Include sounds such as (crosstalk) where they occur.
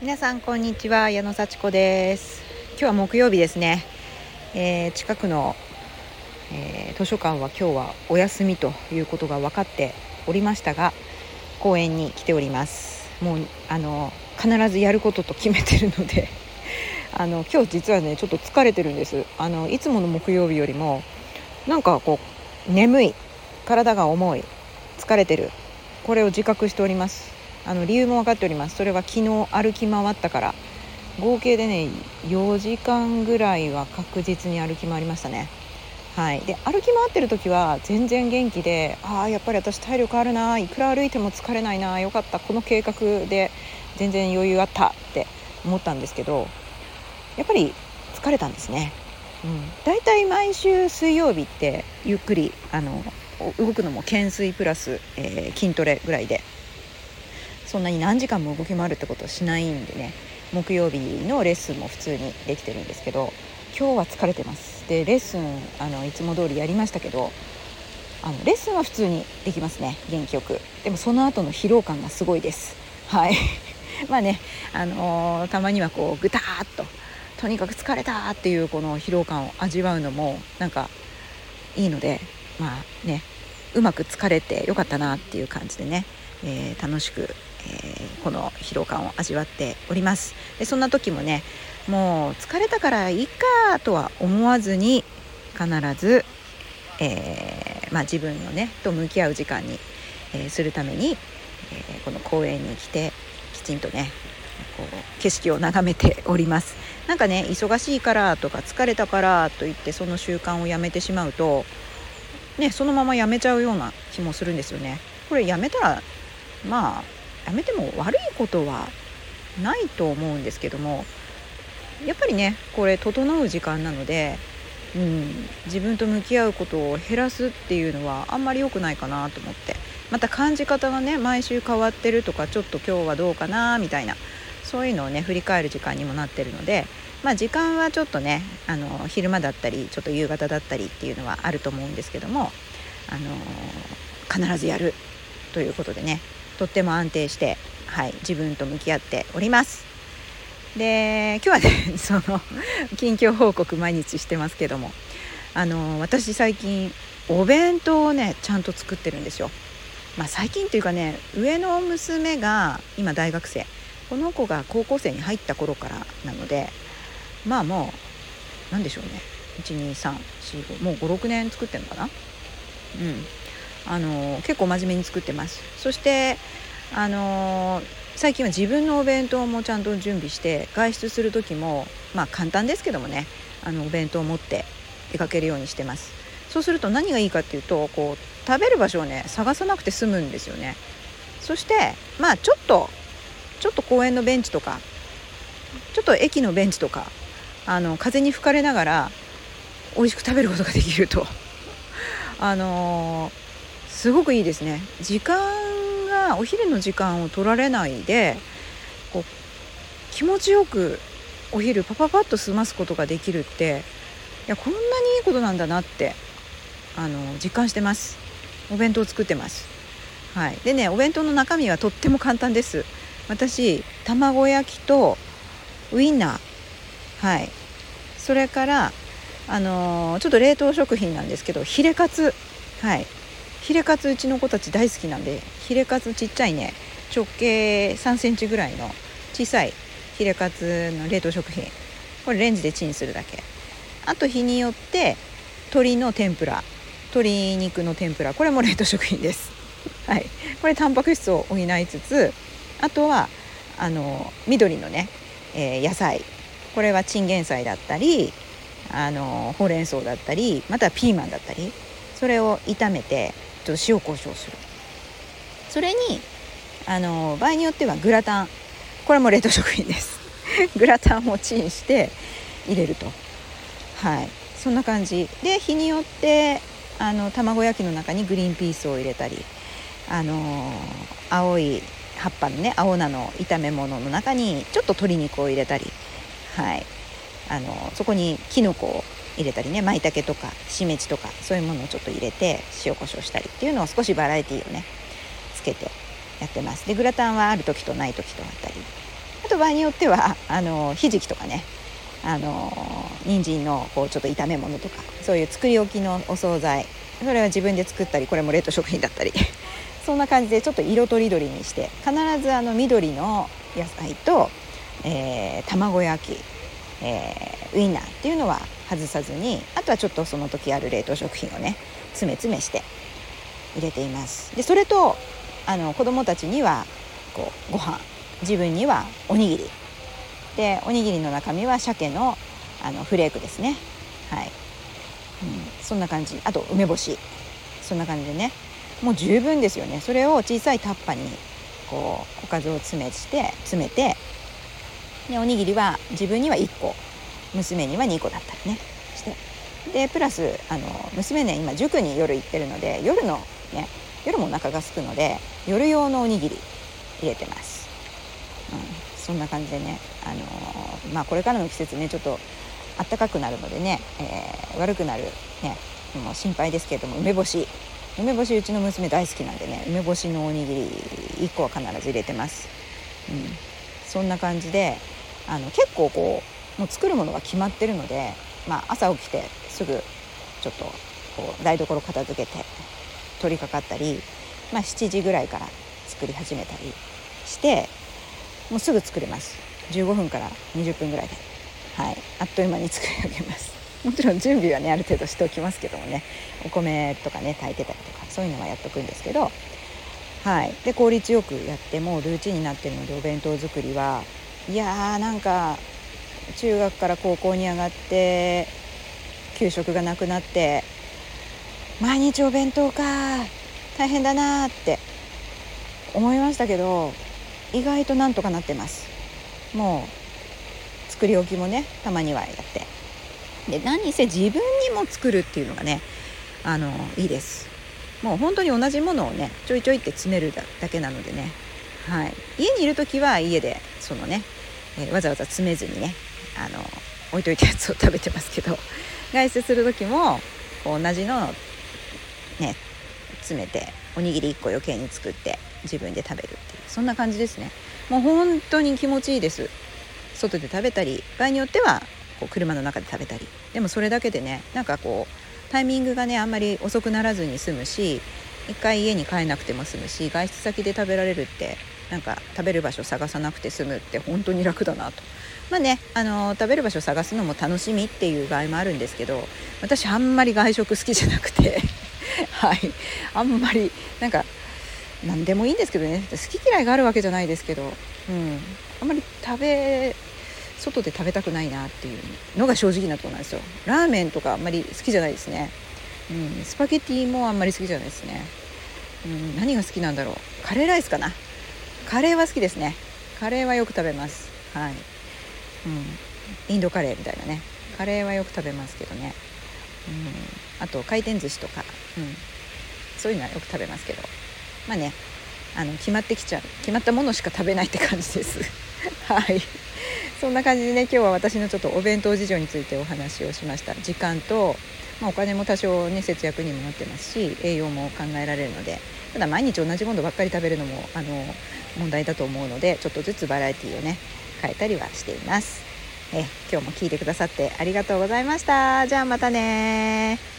皆さんこんにちは。矢野幸子です。今日は木曜日ですね、えー、近くの、えー、図書館は今日はお休みということが分かっておりましたが公園に来ております。もうあの必ずやることと決めてるので (laughs) あの今日実はねちょっと疲れてるんです。あのいつもの木曜日よりもなんかこう眠い体が重い疲れてる。これを自覚しております。あの理由も分かっております。それは昨日歩き回ったから。合計でね4時間ぐらいは確実に歩き回りましたね。はい。で歩き回ってる時は全然元気でああやっぱり私体力あるないくら歩いても疲れないなよかったこの計画で全然余裕あったって思ったんですけどやっぱり疲れたんですね。うん、だいたい毎週水曜日ってゆっくりあの動くのも懸垂プラス、えー、筋トレぐらいでそんなに何時間も動き回るってことはしないんでね。木曜日のレッスンも普通にできてるんですけど今日は疲れてます。でレッスンあのいつも通りやりましたけどあのレッスンは普通にできますね。元気よく。でもその後の疲労感がすごいです。はい。(laughs) まあねあのー、たまにはこうぐたーっととにかく疲れたっていうこの疲労感を味わうのもなんかいいのでまあねうまく疲れてよかったなっていう感じでね、えー、楽しくー、この疲労感を味わっております。でそんな時もねもう疲れたからいいかとは思わずに必ず、えー、まあ、自分のねと向き合う時間に、えー、するために、えこの公園に来てきちんとねこう景色を眺めております。なんかね忙しいからとか疲れたからといってその習慣をやめてしまうとねそのままやめちゃうような気もするんですよね。これやめたらまあやめても悪いことはないと思うんですけどもやっぱりねこれ整う時間なので、うん、自分と向き合うことを減らすっていうのはあんまり良くないかなと思ってまた感じ方がね毎週変わってるとかちょっと今日はどうかなみたいなそういうのをね振り返る時間にもなってるのでまあ時間はちょっとねあの昼間だったりちょっと夕方だったりっていうのはあると思うんですけどもあの必ずやるということでねとっても安定して、はい、自分と向き合っております。で今日はね (laughs) その近況報告毎日してますけどもあの私最近お弁当をねちゃんと作ってるんですよ。まあ、最近というかね上の娘が今大学生この子が高校生に入った頃からなのでまあもう何でしょうね12345もう56年作ってるのかなうんあの結構真面目に作ってます。そしてあの最近は自分のお弁当もちゃんと準備して外出する時もまあ簡単ですけどもねあのお弁当を持って出かけるようにしてます。そうすると何がいいかっていうとこう食べる場所をね探さなくて済むんですよね。そしてまあちょっとちょっと公園のベンチとかちょっと駅のベンチとかあの風に吹かれながら美味しく食べることができると。あのすごくいいですね。時間がお昼の時間を取られないでこう気持ちよくお昼パパパッと済ますことができるっていやこんなにいいことなんだなってあの実感してます。お弁当を作ってます。はい。でねお弁当の中身はとっても簡単です。私卵焼きとウインナー。はい。それからあのー、ちょっと冷凍食品なんですけどヒレカツ。はい。ヒレカツうちの子たち大好きなんでヒレカツちっちゃいね直径3センチぐらいの小さいヒレカツの冷凍食品。これレンジでチンするだけ。あと日によって鶏の天ぷら。鶏肉の天ぷら。これも冷凍食品です。はい。これタンパク質を補いつつあとはあの緑のね、えー、野菜。これはチンゲン菜だったりあのほうれん草だったりまたはピーマンだったり。それを炒めてと塩コショウする。それにあの場合によってはグラタン。これも冷凍食品です。(laughs) グラタンもチンして入れると。はい。そんな感じ。で日によってあの卵焼きの中にグリーンピースを入れたりあの青い葉っぱのね青菜の炒め物の中にちょっと鶏肉を入れたり。はい。あのそこにきのこを入れたりね舞茸とかしめじとかそういうものをちょっと入れて塩コショウしたりっていうのを少しバラエティーをねつけてやってます。でグラタンはある時とない時とあったり。あと場合によってはあのひじきとかねあの人参のこうちょっと炒め物とかそういう作り置きのお惣菜。それは自分で作ったりこれも冷凍食品だったり。(laughs) そんな感じでちょっと色とりどりにして必ずあの緑の野菜と、えー、卵焼き、えー、ウインナーっていうのは外さずにあとはちょっとその時ある冷凍食品をね詰め詰めして入れています。でそれとあの子供たちにはこうご飯。自分にはおにぎり。でおにぎりの中身は鮭のあのフレークですね。はい、うん、そんな感じ。あと梅干し。そんな感じでね。もう十分ですよね。それを小さいタッパにこうおかずを詰めして詰めてでおにぎりは自分には1個娘には2個だったりね。してでプラスあの娘ね今塾に夜行ってるので夜のね夜もお腹が空くので夜用のおにぎり入れてます、うん、そんな感じでね、あのー、まあ、これからの季節ねちょっと暖かくなるのでね、えー、悪くなるねもう心配ですけれども梅干し。梅干しうちの娘大好きなんでね梅干しのおにぎり1個は必ず入れてます、うん、そんな感じであの結構こうもう作るものが決まってるので、まあ、朝起きてすぐちょっとこう台所片付けて取り掛かったり、まあ、7時ぐらいから作り始めたりしてもうすぐ作れます。15分から20分ぐらいで。はい。あっという間に作り上げます。(laughs) もちろん準備はねある程度しておきますけどもね。お米とかね炊いてたりとかそういうのはやっとくんですけど。はい。で効率よくやってもルーチンになってるのでお弁当作りはいやーなんか中学から高校に上がって給食がなくなって毎日お弁当か大変だなって思いましたけど意外となんとかなってます。もう作り置きもねたまにはやって。で何せ自分にも作るっていうのがねあのいいです。もう本当に同じものをねちょいちょいって詰めるだけなのでね、はい、家にいる時は家でそのね、え、わざわざ詰めずにねあの置いといたやつを食べてますけど外出する時も同じのね詰めておにぎり1個余計に作って自分で食べるっていうそんな感じですね。もう本当に気持ちいいです。外で食べたり場合によってはこう車の中で食べたり。でもそれだけでねなんかこうタイミングがねあんまり遅くならずに済むし一回家に帰んなくても済むし外出先で食べられるってなんか食べる場所探さなくて済むって本当に楽だなと。まあねあの食べる場所探すのも楽しみっていう場合もあるんですけど私あんまり外食好きじゃなくて (laughs) はい。あんまりなんか何でもいいんですけどね。好き嫌いがあるわけじゃないですけど、うん、あんまり食べ外で食べたくないなっていうのが正直なところなんですよ。ラーメンとかあんまり好きじゃないですね、うん、スパゲティもあんまり好きじゃないですね、うん、何が好きなんだろう。カレーライスかな。カレーは好きですね。カレーはよく食べます。はい、うん、インドカレーみたいなね。カレーはよく食べますけどね、うん、あと回転寿司とか、うん、そういうのはよく食べますけど。まあね。あの決まってきちゃう。決まったものしか食べないって感じです。(laughs) はい。そんな感じでね今日は私のちょっとお弁当事情についてお話をしました。時間と、まあ、お金も多少ね節約にもなってますし栄養も考えられるので。ただ毎日同じものばっかり食べるのもあの問題だと思うのでちょっとずつバラエティーをね変えたりはしています。え今日も聞いてくださってありがとうございました。じゃあまたね